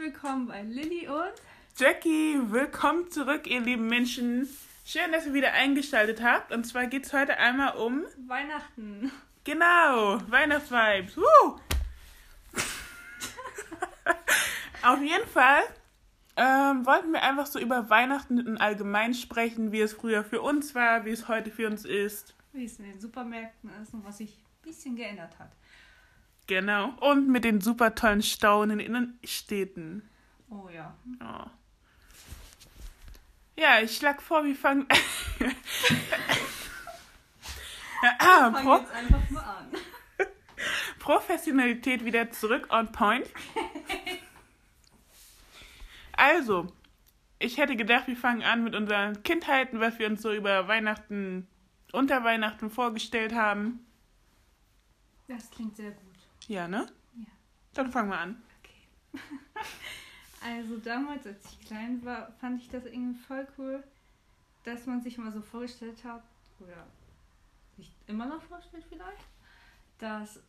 willkommen bei Lilly und Jackie. Willkommen zurück, ihr lieben Menschen. Schön, dass ihr wieder eingeschaltet habt. Und zwar geht es heute einmal um, Weihnachten. genau, Weihnachtsvibes. Woo! Auf jeden Fall ähm, wollten wir einfach so über Weihnachten in allgemein sprechen, wie es früher für uns war, wie es heute für uns ist. Wie es in den Supermärkten ist und was sich ein bisschen geändert hat. Genau. Und mit den super tollen Staunen in den Städten. Oh ja. Oh. Ja, ich schlag vor, wir fangen. ja, ah, Fang Pro jetzt einfach mal an. Professionalität wieder zurück on point. Also, ich hätte gedacht, wir fangen an mit unseren Kindheiten, was wir uns so über Weihnachten, unter Weihnachten vorgestellt haben. Das klingt sehr gut. Ja, ne? Ja. Dann fangen wir an. Okay. Also damals, als ich klein war, fand ich das irgendwie voll cool, dass man sich mal so vorgestellt hat, oder sich immer noch vorstellt vielleicht, dass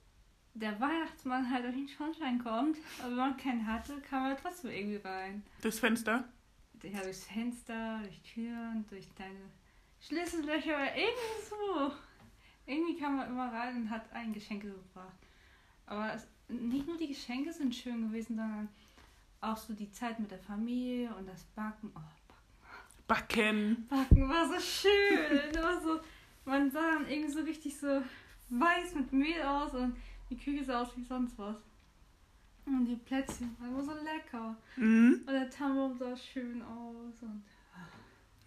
der Weihnachtsmann halt durch den Schornstein kommt, aber wenn man keinen hatte, kam er trotzdem irgendwie rein. Das Fenster. Ja, durchs Fenster, durch Türen, durch kleine Schlüssellöcher irgendwie so. Irgendwie kam man immer rein und hat ein Geschenke gebracht. Aber es, nicht nur die Geschenke sind schön gewesen, sondern auch so die Zeit mit der Familie und das Backen. Oh, Backen. Backen war so schön. War so, man sah dann irgendwie so richtig so weiß mit Mehl aus und die Küche sah aus wie sonst was. Und die Plätzchen waren immer so lecker. Mhm. Und der Tannenbaum sah schön aus. Und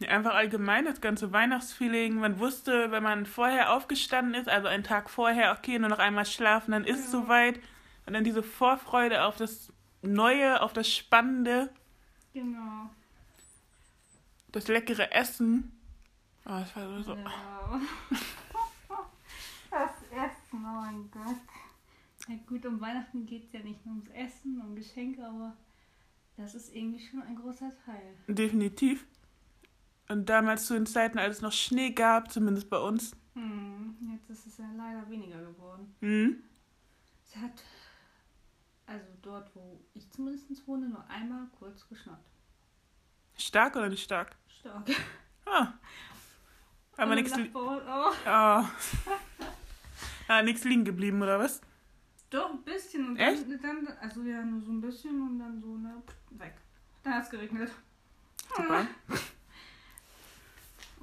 Ja, einfach allgemein das ganze Weihnactsfeeling. Man wusste, wenn man vorher aufgestanden ist, also einen Tag vorher, okay, nur noch einmal schlafen, dann ist es Ja. soweit. Und dann diese Vorfreude auf das Neue, auf das Spannende, genau. das leckere Essen. Oh, das war so. so. Ja. Das Essen, oh mein Gott. Ja gut, um Weihnachten geht es ja nicht nur ums Essen, um Geschenke, aber das ist irgendwie schon ein großer Teil. Definitiv. Und damals zu den Zeiten, als es noch Schnee gab, zumindest bei uns. Hm, jetzt ist es ja leider weniger geworden. Mhm. Es hat, also dort, wo ich zumindest wohne, nur einmal kurz geschnappt. Stark oder nicht stark? Stark. Ah. Aber nichts li Nachbarort auch. ah. nix liegen geblieben, oder was? Doch, ein bisschen. Und Echt? Dann, dann, also ja, nur so ein bisschen und dann so, ne, weg. Dann hat es geregnet. Super.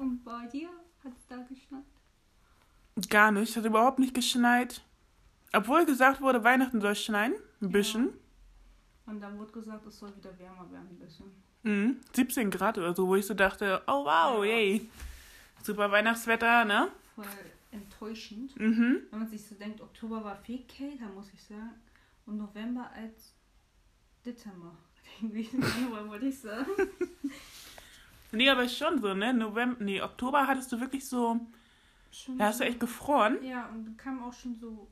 Und bei dir hat es da geschnappt? Gar nicht. Hat überhaupt nicht geschneit. Obwohl gesagt wurde, Weihnachten soll schneien. Ein bisschen. Und dann wurde gesagt, es soll wieder wärmer werden ein bisschen. Mhm. 17 Grad oder so, wo ich so dachte, oh wow, Ja. yay. Super Weihnachtswetter, ne? Voll enttäuschend. Mhm. Wenn man sich so denkt, Oktober war viel kälter, muss ich sagen. Und November als Dezember. Irgendwie wollte ich sagen. Nee, aber schon so, ne? November, nee, Oktober hattest du wirklich so, Schon da hast du echt gefroren. Ja, und dann kam auch schon so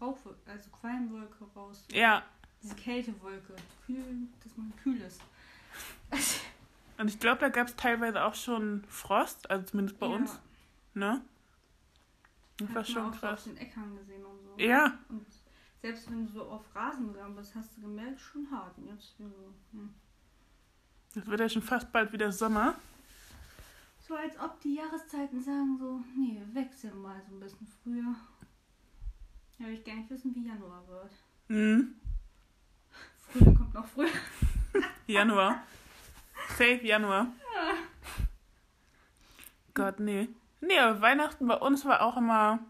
Rauch, also Qualmwolke raus. Ja. Diese Kältewolke. Kühl, dass man kühl ist. Und ich glaube, da gab es teilweise auch schon Frost, also zumindest bei Ja, uns, ne? Das hat war man schon auch so auf krass. den Äckern gesehen und so. Ja, Und selbst wenn du so auf Rasen gegangen bist, hast du gemerkt, schon hart. Und jetzt so, hm. Es wird ja schon fast bald wieder Sommer. so als ob die Jahreszeiten sagen so, nee, wechseln mal so ein bisschen früher. Ja, ich gar nicht wissen, wie Januar wird. Mhm. Frühling kommt noch früher. Januar. Safe Januar. Gott, nee. Nee, aber Weihnachten bei uns war auch immer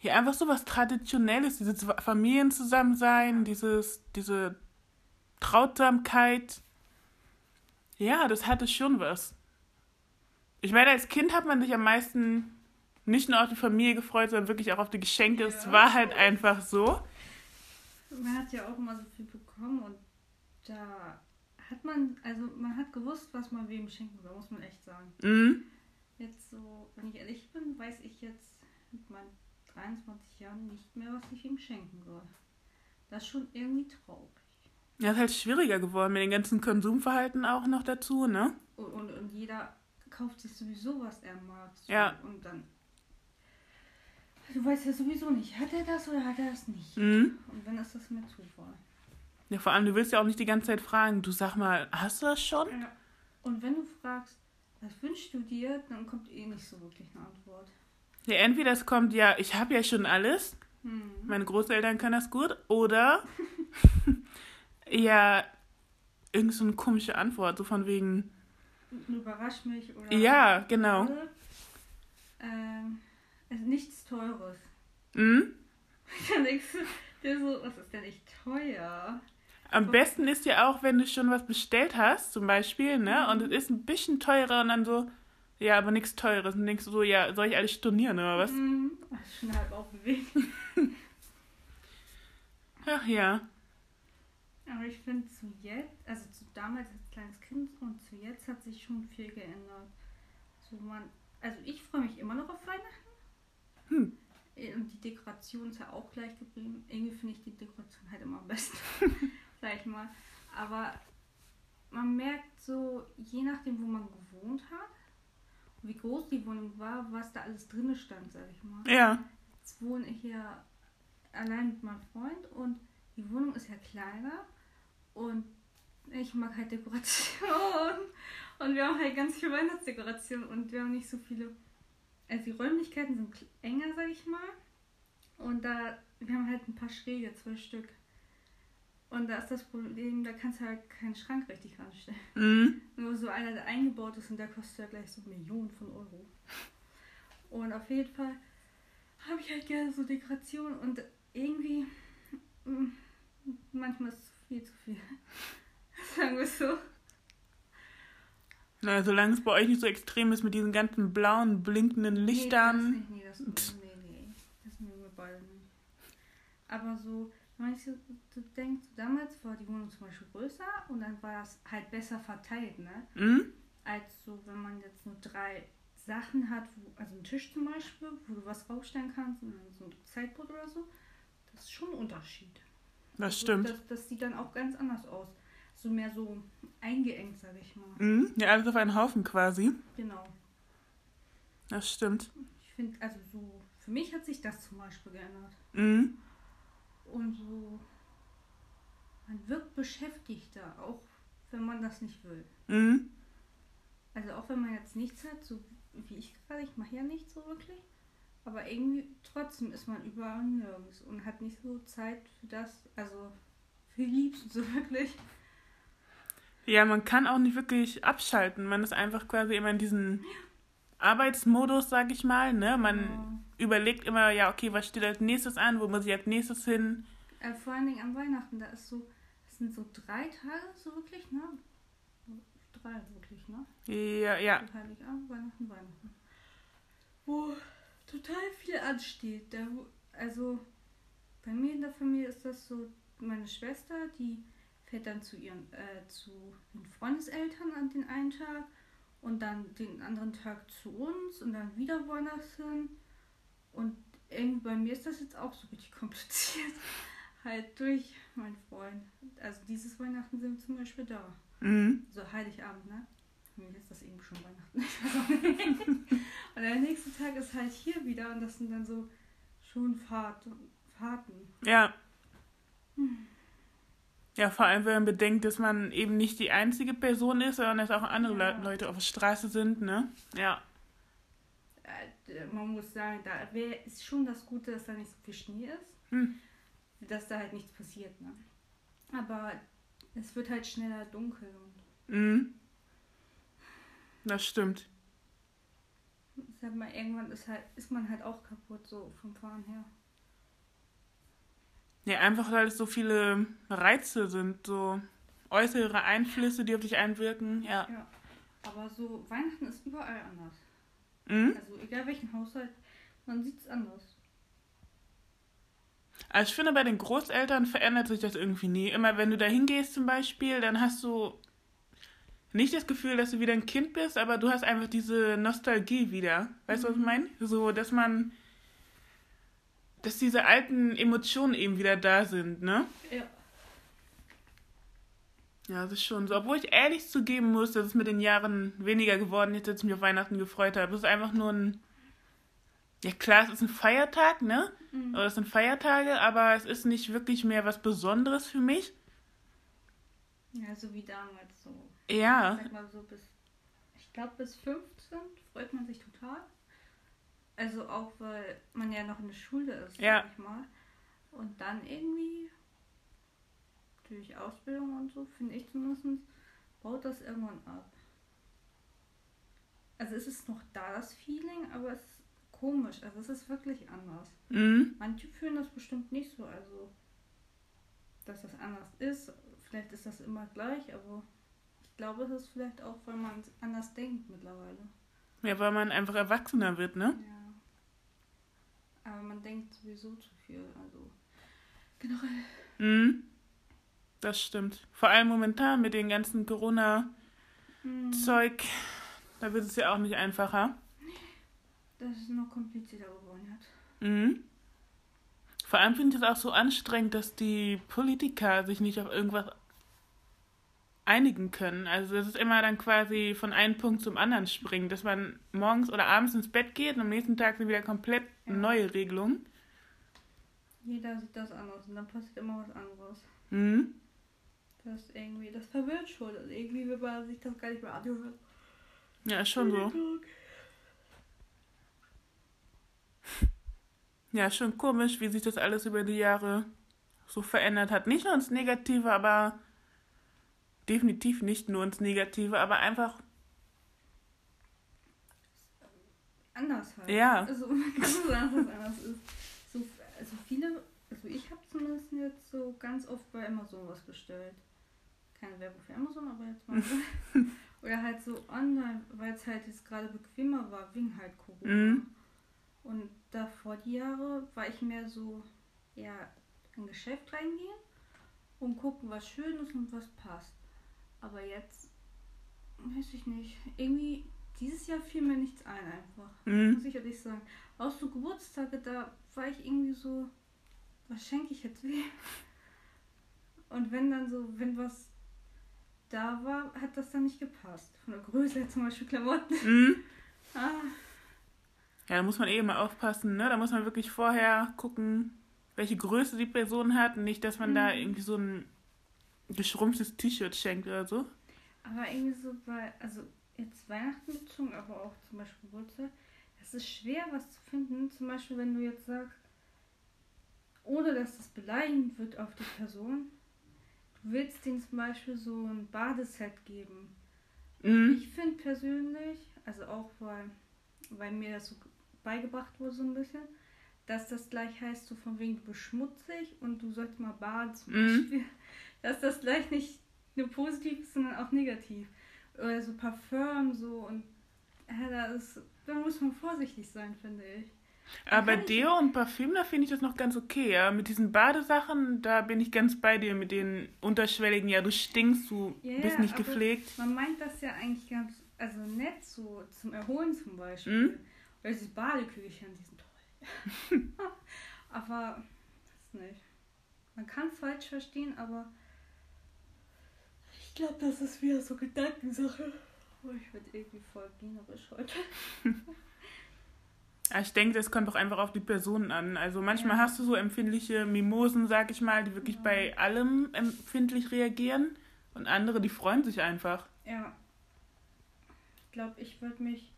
ja einfach so was Traditionelles, dieses Familienzusammensein, dieses, diese Trautsamkeit. Ja, das hatte schon was. Ich meine, als Kind hat man sich am meisten nicht nur auf die Familie gefreut, sondern wirklich auch auf die Geschenke. Es Ja. war halt einfach so. Man hat ja auch immer so viel bekommen und da hat man, also man hat gewusst, was man wem schenken soll, muss man echt sagen. Mhm. Jetzt so, wenn ich ehrlich bin, weiß ich jetzt mit meinen 23 Jahren nicht mehr, was ich ihm schenken soll. Das ist schon irgendwie traurig. Ja, ist halt schwieriger geworden mit dem ganzen Konsumverhalten auch noch dazu, ne? Und, und, und jeder kauft sich sowieso, was er mag. So. Ja. Und dann. Du weißt ja sowieso nicht, hat er das oder hat er das nicht? Mhm. Und wenn ist das mit Zufall. Ja, vor allem, du willst ja auch nicht die ganze Zeit fragen, du sag mal, hast du das schon? Ja. Und wenn du fragst, was wünschst du dir, dann kommt eh nicht so wirklich eine Antwort. Ja, entweder es kommt, ja, ich habe ja schon alles, Hm. meine Großeltern können das gut, oder ja, irgend so eine komische Antwort, so von wegen, Überrasch mich oder. ja, genau. Ähm, also nichts Teures. Mhm. Dann denkst du dir so, was ist denn nicht teuer? Am besten ist ja auch, wenn du schon was bestellt hast, zum Beispiel, ne, und es ist ein bisschen teurer und dann so, ja, aber nichts Teures. Und denkst du so, ja, soll ich alles stornieren oder was? Mhm. Schon halb aufbewegt. Ach ja. Aber ich finde zu jetzt, also zu damals als kleines Kind und zu jetzt hat sich schon viel geändert. So man, also ich freue mich immer noch auf Weihnachten. Hm. Äh, Und die Dekoration ist ja auch gleich geblieben. Irgendwie finde ich die Dekoration halt immer am besten. Ich mal. Aber man merkt so, je nachdem, wo man gewohnt hat, wie groß die Wohnung war, was da alles drin stand, sag ich mal. Ja. Jetzt wohne ich ja allein mit meinem Freund und die Wohnung ist ja kleiner und ich mag halt Dekoration und wir haben halt ganz viel Weihnachtsdekoration und wir haben nicht so viele. Also die Räumlichkeiten sind enger, sag ich mal. Und da, wir haben halt ein paar Schräge, zwei Stück. Und da ist das Problem, da kannst du halt keinen Schrank richtig ranstellen. Mhm. Nur so einer, der eingebaut ist und der kostet ja gleich so Millionen von Euro. Und auf jeden Fall habe ich halt gerne so Dekoration und irgendwie mm, manchmal ist es viel zu viel. Sagen wir es so. Na, solange es bei euch nicht so extrem ist mit diesen ganzen blauen, blinkenden Lichtern. Nee, das nicht, nee, das, nee, nee, das mögen wir beide nicht. Aber so, wenn man sich so, so denkt, so damals war die Wohnung zum Beispiel größer und dann war es halt besser verteilt, ne? Mhm. als so, wenn man jetzt nur drei Sachen hat, wo, also einen Tisch zum Beispiel, wo du was raufstellen kannst und dann so ein Zeitbrot oder so, das ist schon ein Unterschied. Das stimmt. Das, das sieht dann auch ganz anders aus. So mehr so eingeengt, sage ich mal. Mhm. Ja, alles auf einen Haufen quasi. Genau. Das stimmt. Ich finde, also so, für mich hat sich das zum Beispiel geändert. Mhm. Und so, man wirkt beschäftigter, auch wenn man das nicht will. Mhm. Also auch wenn man jetzt nichts hat, so wie ich gerade, ich mache ja nichts so wirklich, aber irgendwie trotzdem ist man überall und nirgends und hat nicht so Zeit für das, also für die Liebsten so wirklich. Ja, man kann auch nicht wirklich abschalten. Man ist einfach quasi immer in diesem Arbeitsmodus, sag ich mal. Ne? Man überlegt immer, ja, okay, was steht als nächstes an? Wo muss ich als nächstes hin? Äh, vor allen Dingen an Weihnachten, da ist so, das sind so drei Tage so wirklich, ne? Drei wirklich, ne? Ja, ja. Heiligabend, Weihnachten, Weihnachten. Wo total viel ansteht. Da, also bei mir in der Familie ist das so, meine Schwester, die fährt dann zu ihren, äh, zu den Freundeseltern an den einen Tag und dann den anderen Tag zu uns und dann wieder woanders hin. Und irgendwie bei mir ist das jetzt auch so richtig kompliziert. halt durch meinen Freund. Also dieses Weihnachten sind wir zum Beispiel da. Mhm. So Heiligabend, ne? Mich ist das eben schon Weihnachten. Und der nächste Tag ist halt hier wieder und das sind dann so schon Fahrt, Fahrten. Ja. Ja, vor allem, wenn man bedenkt, dass man eben nicht die einzige Person ist, sondern dass auch andere Ja. Le Leute auf der Straße sind, ne? Ja. Äh, man muss sagen, da wär, ist schon das Gute, dass da nicht so viel Schnee ist. Hm. Dass da halt nichts passiert, ne? Aber es wird halt schneller dunkel und Mhm. Das stimmt. sag mal, irgendwann ist halt, ist man halt auch kaputt, so vom Fahren her. Ja, einfach weil es so viele Reize sind, so äußere Einflüsse, die auf dich einwirken. Ja. Ja. Aber so, Weihnachten ist überall anders. Mhm. Also egal welchen Haushalt, man sieht es anders. Also ich finde, bei den Großeltern verändert sich das irgendwie nie. Immer wenn du da hingehst zum Beispiel, dann hast du nicht das Gefühl, dass du wieder ein Kind bist, aber du hast einfach diese Nostalgie wieder. Weißt du, was ich meine? So, dass man, dass diese alten Emotionen eben wieder da sind, ne? Ja. Ja, das ist schon so. Obwohl ich ehrlich zugeben muss, dass es mit den Jahren weniger geworden ist, als ich mich auf Weihnachten gefreut habe. Es ist einfach nur ein. Ja, klar, es ist ein Feiertag, ne? Mhm. Oder es sind Feiertage, aber es ist nicht wirklich mehr was Besonderes für mich. Ja, so wie damals so. Ja. Sag mal so bis, ich glaube bis 15 freut man sich total. Also auch, weil man ja noch in der Schule ist, Ja. sag ich mal. Und dann irgendwie durch Ausbildung und so, finde ich zumindest, baut das irgendwann ab. Also es ist noch da, das Feeling, aber es ist komisch. Also es ist wirklich anders. Mhm. Manche fühlen das bestimmt nicht so, also dass das anders ist. Vielleicht ist das immer gleich, aber ich glaube, es ist vielleicht auch, weil man anders denkt mittlerweile. Ja, weil man einfach erwachsener wird, ne? Ja. Aber man denkt sowieso zu viel, also generell. Mhm. Das stimmt. Vor allem momentan mit dem ganzen Corona-Zeug, Hm, da wird es ja auch nicht einfacher. Das ist noch komplizierter geworden jetzt. Mhm. Vor allem finde ich es auch so anstrengend, dass die Politiker sich nicht auf irgendwas einigen können. Also das ist immer dann quasi von einem Punkt zum anderen springen, dass man morgens oder abends ins Bett geht und am nächsten Tag sind wieder komplett Ja. neue Regelungen. Jeder sieht das anders und dann passiert immer was anderes. Mhm. Das irgendwie, das verwirrt schon. Also irgendwie will man sich das gar nicht mehr anhören. Ja, ist schon so. Ja, schon komisch, wie sich das alles über die Jahre so verändert hat. Nicht nur ins Negative, aber definitiv nicht nur ins Negative, aber einfach, Anders halt. Ja. Also man kann so sagen, dass es anders ist. So, also viele, also ich habe zumindest jetzt so ganz oft bei Amazon was bestellt. Keine Werbung für Amazon, aber jetzt mal. Oder halt so online, weil es halt jetzt gerade bequemer war, wegen halt Corona. Mhm. Und davor die Jahre war ich mehr so eher in ein Geschäft reingehen und gucken, was schön ist und was passt. Aber jetzt, weiß ich nicht, irgendwie dieses Jahr fiel mir nichts ein einfach. mhm. Muss ich ehrlich sagen. Auch so Geburtstage, da war ich irgendwie so, was schenke ich jetzt wem? Und wenn dann so, wenn was da war, hat das dann nicht gepasst. Von der Größe her zum Beispiel Klamotten. Mhm. Ah, Ja, da muss man eh immer aufpassen, ne? Da muss man wirklich vorher gucken, welche Größe die Person hat nicht, dass man da Mhm. irgendwie so ein geschrumpftes T-Shirt schenkt oder so. aber irgendwie so bei, also jetzt Weihnachten bezogen, aber auch zum Beispiel Geburtstag, es ist schwer, was zu finden. Zum Beispiel, wenn du jetzt sagst, ohne dass das beleidigend wird auf die Person, du willst denen zum Beispiel so ein Badeset geben. Mhm. Ich finde persönlich, also auch weil, weil mir das so beigebracht wurde so ein bisschen, dass das gleich heißt, so von wegen du bist schmutzig und du sollst mal baden zum Mhm. Beispiel. Dass das gleich nicht nur positiv ist, sondern auch negativ. Oder so Parfüm so und ja, da, ist, da muss man vorsichtig sein, finde ich. Aber kann ich- Deo und Parfüm, da finde ich das noch ganz okay, ja. Mit diesen Badesachen, da bin ich ganz bei dir mit den unterschwelligen, ja, du stinkst, du Ja, bist nicht aber- gepflegt. Man meint das ja eigentlich ganz, also nett so zum Erholen zum Beispiel. Mhm. Oder diese Badeküchen, die sind toll. aber, weiß nicht. Man kann es falsch verstehen, aber ich glaube, das ist wieder so Gedankensache. Oh, ich werde irgendwie voll generisch heute. Ja, ich denke, das kommt auch einfach auf die Personen an. Also manchmal Ja. hast du so empfindliche Mimosen, sag ich mal, die wirklich Ja. bei allem empfindlich reagieren und andere, die freuen sich einfach. Ja. Ich glaube, ich würde mich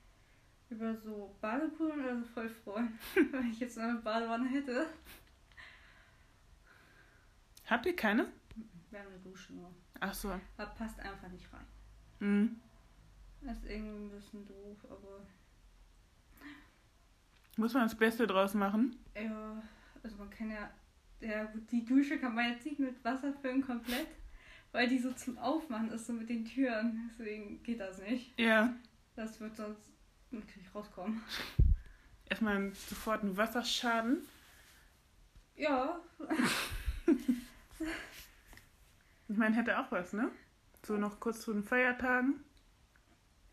über so Badekugeln oder so voll freuen, wenn ich jetzt so eine Badewanne hätte. Habt ihr keine? Wir haben eine Dusche nur. Ach so. Aber passt einfach nicht rein. Mhm. Das ist irgendwie ein bisschen doof, aber Muss man das Beste draus machen? ja, also man kann ja, ja gut, die Dusche kann man jetzt nicht mit Wasser füllen komplett, weil die so zum Aufmachen ist, so mit den Türen. Deswegen geht das nicht. Ja. Das wird sonst natürlich rauskommen. Erstmal sofort einen Wasserschaden. Ja, Ich meine, hätte auch was, ne? So noch kurz zu den Feiertagen.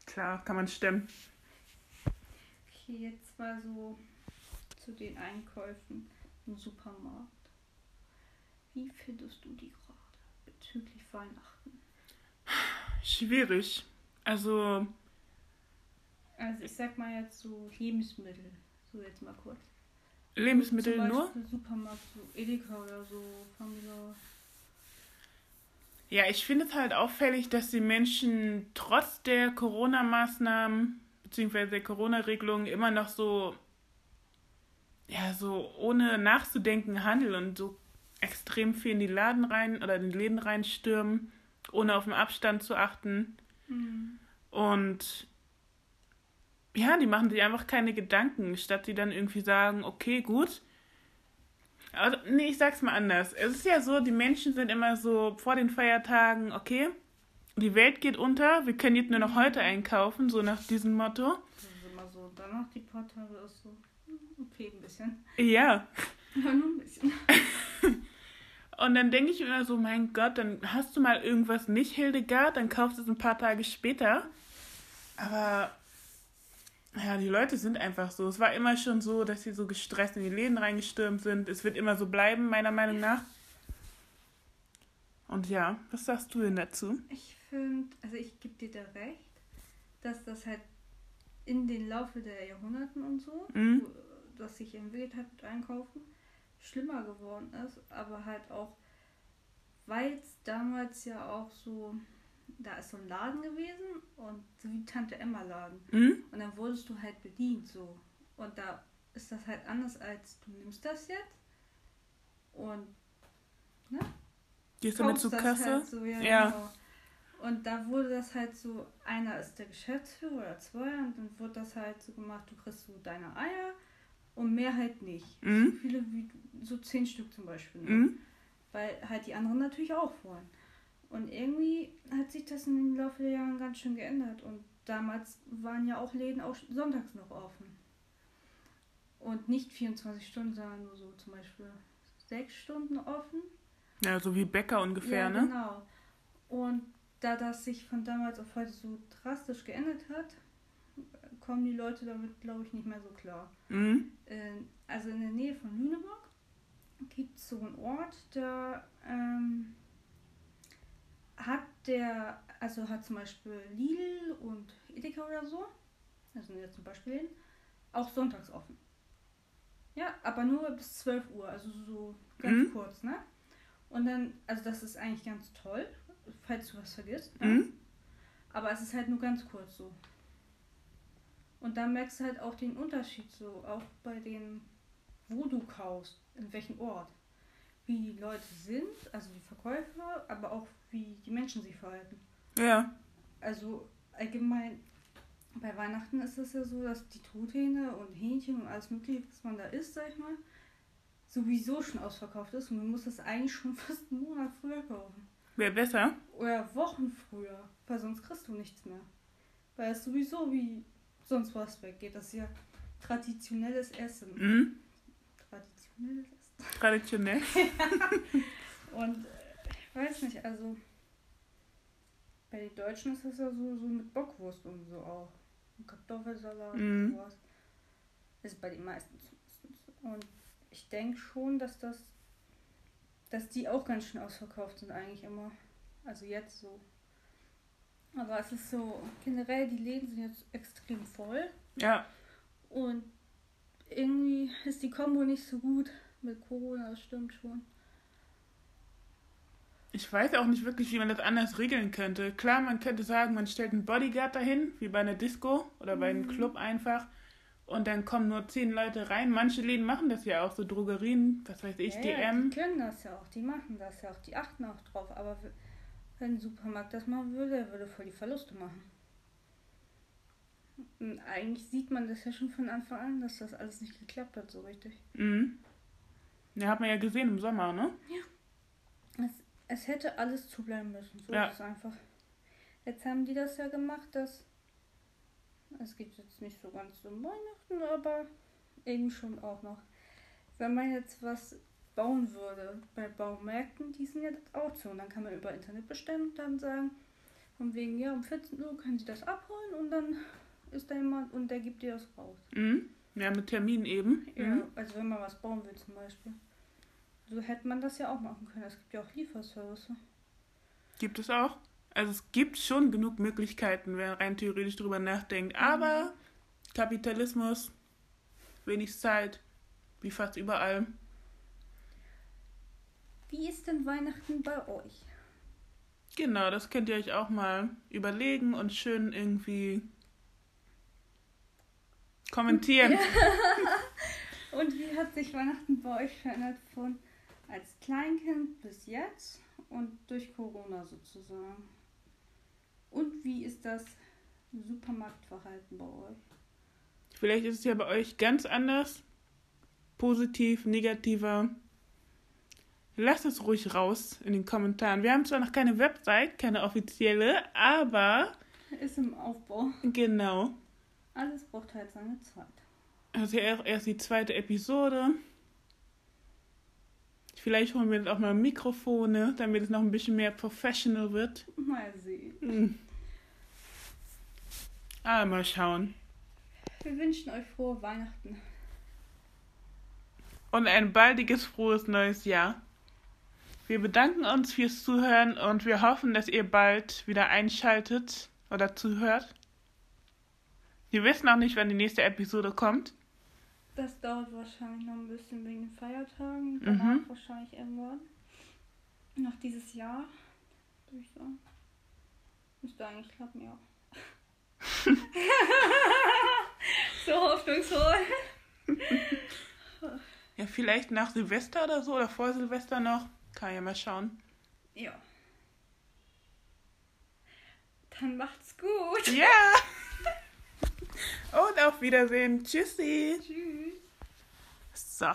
Klar, kann man stemmen. okay, jetzt mal so zu den Einkäufen im Supermarkt. Wie findest du die gerade bezüglich Weihnachten? Schwierig. Also, Also ich sag mal jetzt so Lebensmittel, so jetzt mal kurz. Lebensmittel Zum nur? Beispiel Supermarkt, so Edeka oder so, Famila. Ja, ich finde es halt auffällig, dass die Menschen trotz der Corona-Maßnahmen bzw. der Corona-Regelungen immer noch so, ja, so ohne nachzudenken handeln und so extrem viel in die Laden rein oder in die Läden reinstürmen, ohne auf den Abstand zu achten. Mhm. Und ja, die machen sich einfach keine Gedanken, statt sie dann irgendwie sagen, okay, gut. Also, nee, ich sag's mal anders. Es ist ja so, die Menschen sind immer so vor den Feiertagen, okay, die Welt geht unter, wir können jetzt nur noch heute einkaufen, so nach diesem Motto. Das ist immer so, danach die paar Tage ist so, hm, okay, ein bisschen. Ja. Ja, nur ein bisschen. Und dann denke ich immer so, mein Gott, dann hast du mal irgendwas nicht, Hildegard, dann kaufst du es ein paar Tage später. Aber ja, die Leute sind einfach so. Es war immer schon so, dass sie so gestresst in die Läden reingestürmt sind. Es wird immer so bleiben, meiner Meinung nach. Und ja, was sagst du denn dazu? Ich finde, also ich gebe dir da recht, dass das halt in den Laufe der Jahrhunderten und so, mhm. dass sich entwickelt hat mit Einkaufen, schlimmer geworden ist, aber halt auch, weil es damals ja auch so, da ist so ein Laden gewesen und so wie Tante Emma Laden. Mhm. Und dann wurdest du halt bedient so. Und da ist das halt anders als du nimmst das jetzt und ne? Gehst du mit zur Kasse? Halt so, ja. ja. Genau. Und da wurde das halt so, einer ist der Geschäftsführer oder zwei und dann wurde das halt so gemacht, du kriegst so deine Eier und mehr halt nicht. Mhm. So viele wie so zehn Stück zum Beispiel. Ne? Mhm. Weil halt die anderen natürlich auch wollen. Und irgendwie hat sich das im Laufe der Jahre ganz schön geändert. Und damals waren ja auch Läden auch sonntags noch offen. Und nicht 24 Stunden, sondern nur so zum Beispiel sechs Stunden offen. Ja, so wie Bäcker ungefähr, ja, ne? Genau. Und da das sich von damals auf heute so drastisch geändert hat, kommen die Leute damit, glaube ich, nicht mehr so klar. Mhm. Äh, also in der Nähe von Lüneburg gibt es so einen Ort, da ähm, hat der, also hat zum Beispiel Lidl und Edeka oder so, das sind jetzt zum Beispiel auch sonntags offen. Ja, aber nur bis 12 Uhr, also so ganz mhm. kurz, ne? Und dann, also das ist eigentlich ganz toll, falls du was vergisst. Ne? Mhm. Aber es ist halt nur ganz kurz so. Und da merkst du halt auch den Unterschied so, auch bei den, wo du kaufst, in welchem Ort. Wie die Leute sind, also die Verkäufer, aber auch wie die Menschen sich verhalten. Ja. Also allgemein, bei Weihnachten ist es ja so, dass die Truthähne und Hähnchen und alles mögliche, was man da isst, sag ich mal, sowieso schon ausverkauft ist und man muss das eigentlich schon fast einen Monat früher kaufen. Wäre besser. Oder Wochen früher, weil sonst kriegst du nichts mehr. Weil es sowieso wie sonst was weggeht. Das ist ja traditionelles Essen. Mhm. Traditionelles Essen. Traditionell. Und äh, ich weiß nicht, also bei den Deutschen ist das ja so, so mit Bockwurst und so auch. Und Kartoffelsalat mhm. und sowas. Ist bei den meisten zumindest. Und ich denke schon, dass das, dass die auch ganz schön ausverkauft sind eigentlich immer. Also jetzt so. Aber es ist so, generell, die Läden sind jetzt extrem voll. Ja. Und irgendwie ist die Kombo nicht so gut mit Corona, das stimmt schon. Ich weiß auch nicht wirklich, wie man das anders regeln könnte. Klar, man könnte sagen, man stellt einen Bodyguard dahin, wie bei einer Disco oder bei einem mhm. Club einfach. Und dann kommen nur zehn Leute rein. Manche Läden machen das ja auch, so Drogerien, was weiß ich, ja, DM. Ja, die können das ja auch, die machen das ja auch, die achten auch drauf. Aber wenn ein Supermarkt das machen würde, würde voll die Verluste machen. Und eigentlich sieht man das ja schon von Anfang an, dass das alles nicht geklappt hat, so richtig. Mhm. Ja, hat man ja gesehen im Sommer, ne? Ja. Es, es hätte alles zubleiben müssen. So ja. ist es einfach. Jetzt haben die das ja gemacht, dass. Es geht jetzt nicht so ganz um Weihnachten, aber eben schon auch noch. Wenn man jetzt was bauen würde. Bei Baumärkten, die sind ja auch zu. Und dann kann man über Internet bestellen und dann sagen, von wegen, ja, um 14 Uhr können Sie das abholen und dann ist da jemand und der gibt dir das raus. Mhm. Ja, mit Termin eben. Ja, mhm. also wenn man was bauen will zum Beispiel. So hätte man das ja auch machen können. Es gibt ja auch Lieferservice. Gibt es auch? Also es gibt schon genug Möglichkeiten, wenn man rein theoretisch drüber nachdenkt. Mhm. Aber Kapitalismus, wenig Zeit, wie fast überall. Wie ist denn Weihnachten bei euch? Genau, das könnt ihr euch auch mal überlegen und schön irgendwie kommentieren. Und wie hat sich Weihnachten bei euch verändert von als Kleinkind bis jetzt und durch Corona sozusagen? Und wie ist das Supermarktverhalten bei euch? Vielleicht ist es ja bei euch ganz anders. Positiv, negativer. Lasst es ruhig raus in den Kommentaren. Wir haben zwar noch keine Website, keine offizielle, aber Ist im Aufbau. genau. Alles braucht halt seine Zeit. Also ja auch erst die zweite Episode. Vielleicht holen wir jetzt auch mal Mikrofone, damit es noch ein bisschen mehr professional wird. Mal sehen. Hm. Ah, mal schauen. Wir wünschen euch frohe Weihnachten. Und ein baldiges, frohes neues Jahr. Wir bedanken uns fürs Zuhören und wir hoffen, dass ihr bald wieder einschaltet oder zuhört. Wir wissen auch nicht, wann die nächste Episode kommt. Das dauert wahrscheinlich noch ein bisschen wegen den Feiertagen. Danach Mhm. wahrscheinlich irgendwann. Noch dieses Jahr, würde ich sagen. Müsste eigentlich klappen, ja. so hoffnungsvoll. Ja, vielleicht nach Silvester oder so oder vor Silvester noch. Kann ja mal schauen. Ja. Dann macht's gut. Ja! Und auf Wiedersehen. Tschüssi. Tschüss. So.